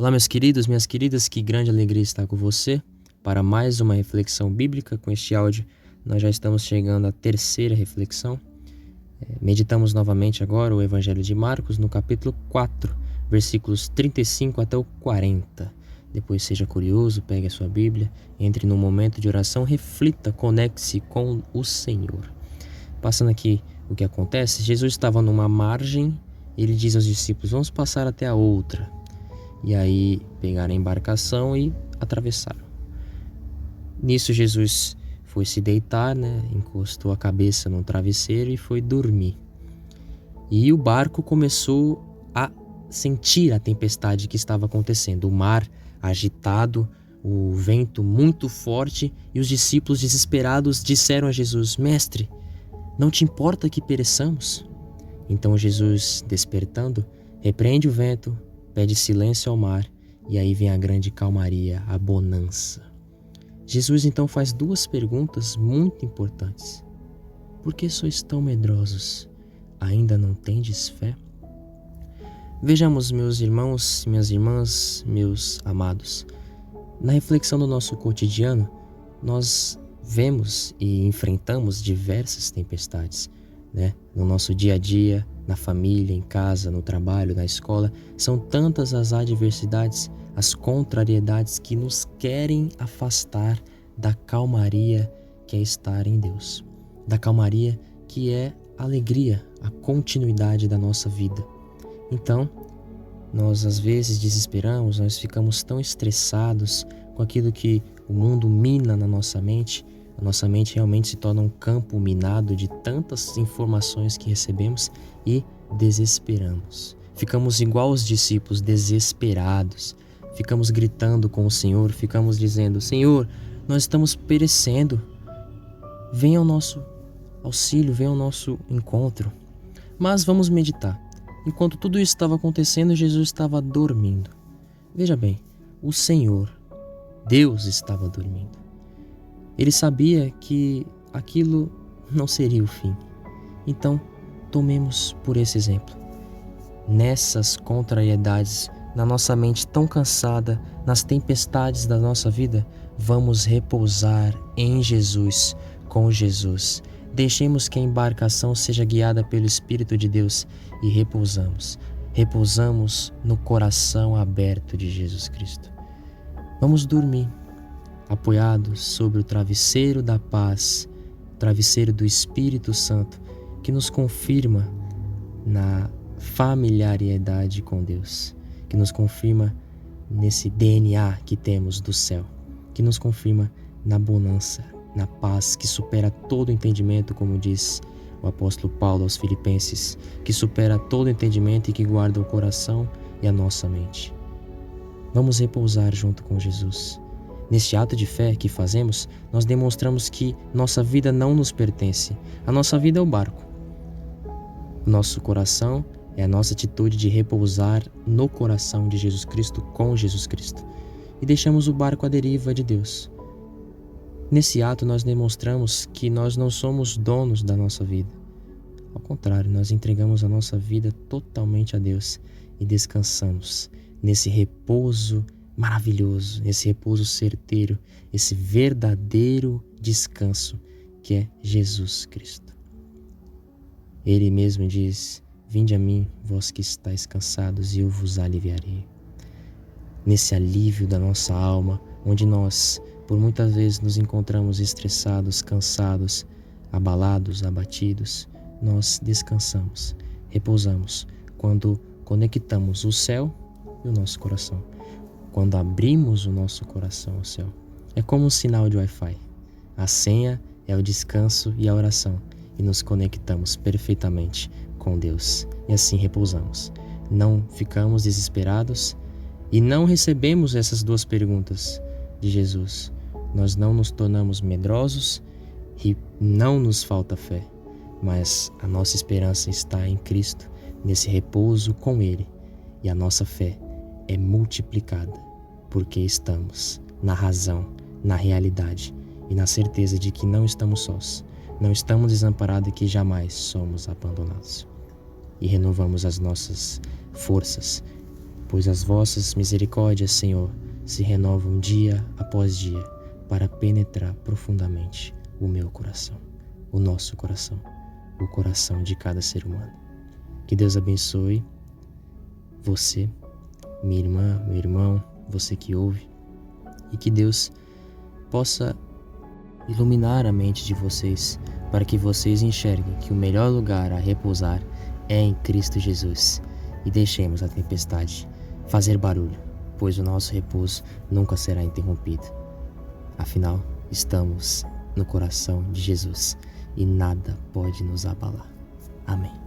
Olá, meus queridos, minhas queridas, que grande alegria estar com você para mais uma reflexão bíblica. Com este áudio, nós já estamos chegando à terceira reflexão. É, meditamos novamente agora o Evangelho de Marcos no capítulo 4, versículos 35 até o 40. Depois seja curioso, pegue a sua Bíblia, entre no momento de oração, reflita, conecte-se com o Senhor. Passando aqui o que acontece, Jesus estava numa margem, ele diz aos discípulos: Vamos passar até a outra. E aí pegaram a embarcação e atravessaram. Nisso Jesus foi se deitar, né? encostou a cabeça no travesseiro e foi dormir. E o barco começou a sentir a tempestade que estava acontecendo, o mar agitado, o vento muito forte, e os discípulos desesperados disseram a Jesus: Mestre, não te importa que pereçamos? Então Jesus, despertando, repreende o vento, pede silêncio ao mar e aí vem a grande calmaria, a bonança. Jesus então faz duas perguntas muito importantes. Por que sois tão medrosos? Ainda não tendes fé? Vejamos, meus irmãos, minhas irmãs, meus amados. Na reflexão do nosso cotidiano, nós vemos e enfrentamos diversas tempestades, né? No nosso dia a dia, na família, em casa, no trabalho, na escola, são tantas as adversidades, as contrariedades que nos querem afastar da calmaria que é estar em Deus, da calmaria que é a alegria, a continuidade da nossa vida. Então, nós às vezes desesperamos, nós ficamos tão estressados com aquilo que o mundo mina na nossa mente, a nossa mente realmente se torna um campo minado de tantas informações que recebemos e desesperamos. Ficamos igual os discípulos, desesperados. Ficamos gritando com o Senhor, ficamos dizendo: Senhor, nós estamos perecendo. Venha ao nosso auxílio, venha ao nosso encontro. Mas vamos meditar. Enquanto tudo isso estava acontecendo, Jesus estava dormindo. Veja bem, o Senhor, Deus estava dormindo. Ele sabia que aquilo não seria o fim. Então, tomemos por esse exemplo. Nessas contrariedades, na nossa mente tão cansada, nas tempestades da nossa vida, vamos repousar em Jesus, com Jesus. Deixemos que a embarcação seja guiada pelo Espírito de Deus e repousamos. Repousamos no coração aberto de Jesus Cristo. Vamos dormir apoiados sobre o travesseiro da paz, travesseiro do Espírito Santo, que nos confirma na familiaridade com Deus, que nos confirma nesse DNA que temos do céu, que nos confirma na bonança, na paz que supera todo entendimento, como diz o apóstolo Paulo aos Filipenses, que supera todo entendimento e que guarda o coração e a nossa mente. Vamos repousar junto com Jesus Neste ato de fé que fazemos, nós demonstramos que nossa vida não nos pertence. A nossa vida é o barco. Nosso coração é a nossa atitude de repousar no coração de Jesus Cristo com Jesus Cristo. E deixamos o barco à deriva de Deus. Nesse ato, nós demonstramos que nós não somos donos da nossa vida. Ao contrário, nós entregamos a nossa vida totalmente a Deus e descansamos nesse repouso maravilhoso, esse repouso certeiro, esse verdadeiro descanso que é Jesus Cristo. Ele mesmo diz: Vinde a mim, vós que estáis cansados, e eu vos aliviarei. Nesse alívio da nossa alma, onde nós, por muitas vezes, nos encontramos estressados, cansados, abalados, abatidos, nós descansamos, repousamos quando conectamos o céu e o nosso coração quando abrimos o nosso coração ao céu. É como um sinal de Wi-Fi. A senha é o descanso e a oração, e nos conectamos perfeitamente com Deus. E assim repousamos. Não ficamos desesperados e não recebemos essas duas perguntas de Jesus. Nós não nos tornamos medrosos e não nos falta fé, mas a nossa esperança está em Cristo, nesse repouso com Ele, e a nossa fé é multiplicada, porque estamos na razão, na realidade e na certeza de que não estamos sós, não estamos desamparados e que jamais somos abandonados. E renovamos as nossas forças pois as vossas misericórdias, Senhor, se renovam dia após dia para penetrar profundamente o meu coração, o nosso coração, o coração de cada ser humano. Que Deus abençoe você, minha irmã, meu irmão, você que ouve, e que Deus possa iluminar a mente de vocês para que vocês enxerguem que o melhor lugar a repousar é em Cristo Jesus e deixemos a tempestade fazer barulho, pois o nosso repouso nunca será interrompido. Afinal, estamos no coração de Jesus e nada pode nos abalar. Amém.